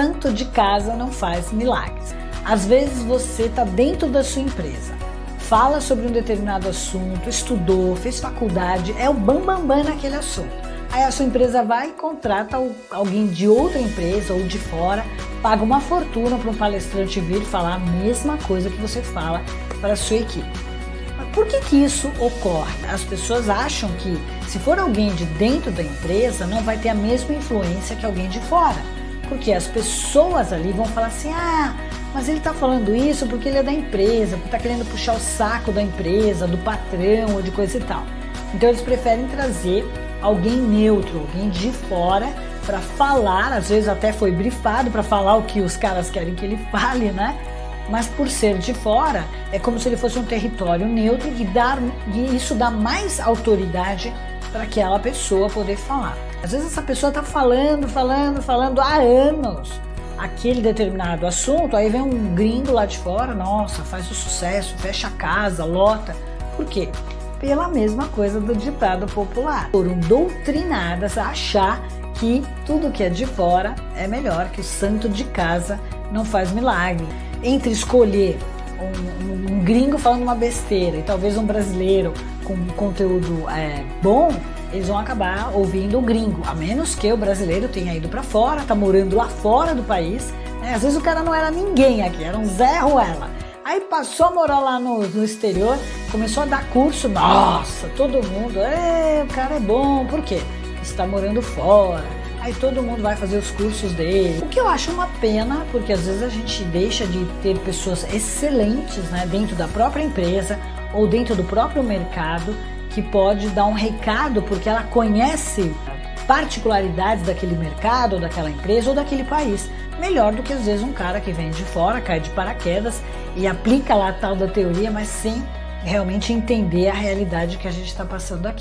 santo de casa não faz milagres. Às vezes você está dentro da sua empresa, fala sobre um determinado assunto, estudou, fez faculdade, é o bambambam bam, bam naquele assunto. Aí a sua empresa vai e contrata alguém de outra empresa ou de fora, paga uma fortuna para um palestrante vir falar a mesma coisa que você fala para a sua equipe. Por que, que isso ocorre? As pessoas acham que se for alguém de dentro da empresa, não vai ter a mesma influência que alguém de fora. Porque as pessoas ali vão falar assim: ah, mas ele está falando isso porque ele é da empresa, porque está querendo puxar o saco da empresa, do patrão ou de coisa e tal. Então eles preferem trazer alguém neutro, alguém de fora para falar, às vezes até foi brifado para falar o que os caras querem que ele fale, né? mas por ser de fora, é como se ele fosse um território neutro e, dar, e isso dá mais autoridade para aquela pessoa poder falar. Às vezes essa pessoa está falando, falando, falando há anos aquele determinado assunto, aí vem um gringo lá de fora, nossa, faz o sucesso, fecha a casa, lota. Por quê? Pela mesma coisa do ditado popular. Foram doutrinadas a achar que tudo que é de fora é melhor, que o santo de casa não faz milagre entre escolher um, um, gringo falando uma besteira e talvez um brasileiro com conteúdo é, bom, eles vão acabar ouvindo o gringo, a menos que o brasileiro tenha ido para fora, tá morando lá fora do país. Né? Às vezes o cara não era ninguém aqui, era um Zé Ruela. Aí passou a morar lá no, no exterior, começou a dar curso, nossa, todo mundo, o cara é bom, por quê? Está morando fora, aí todo mundo vai fazer os cursos dele. O que eu acho uma pena, porque às vezes a gente deixa de ter pessoas excelentes né, dentro da própria empresa ou dentro do próprio mercado que pode dar um recado porque ela conhece particularidades daquele mercado, ou daquela empresa ou daquele país. Melhor do que às vezes um cara que vem de fora, cai de paraquedas e aplica lá a tal da teoria, mas sem realmente entender a realidade que a gente está passando aqui.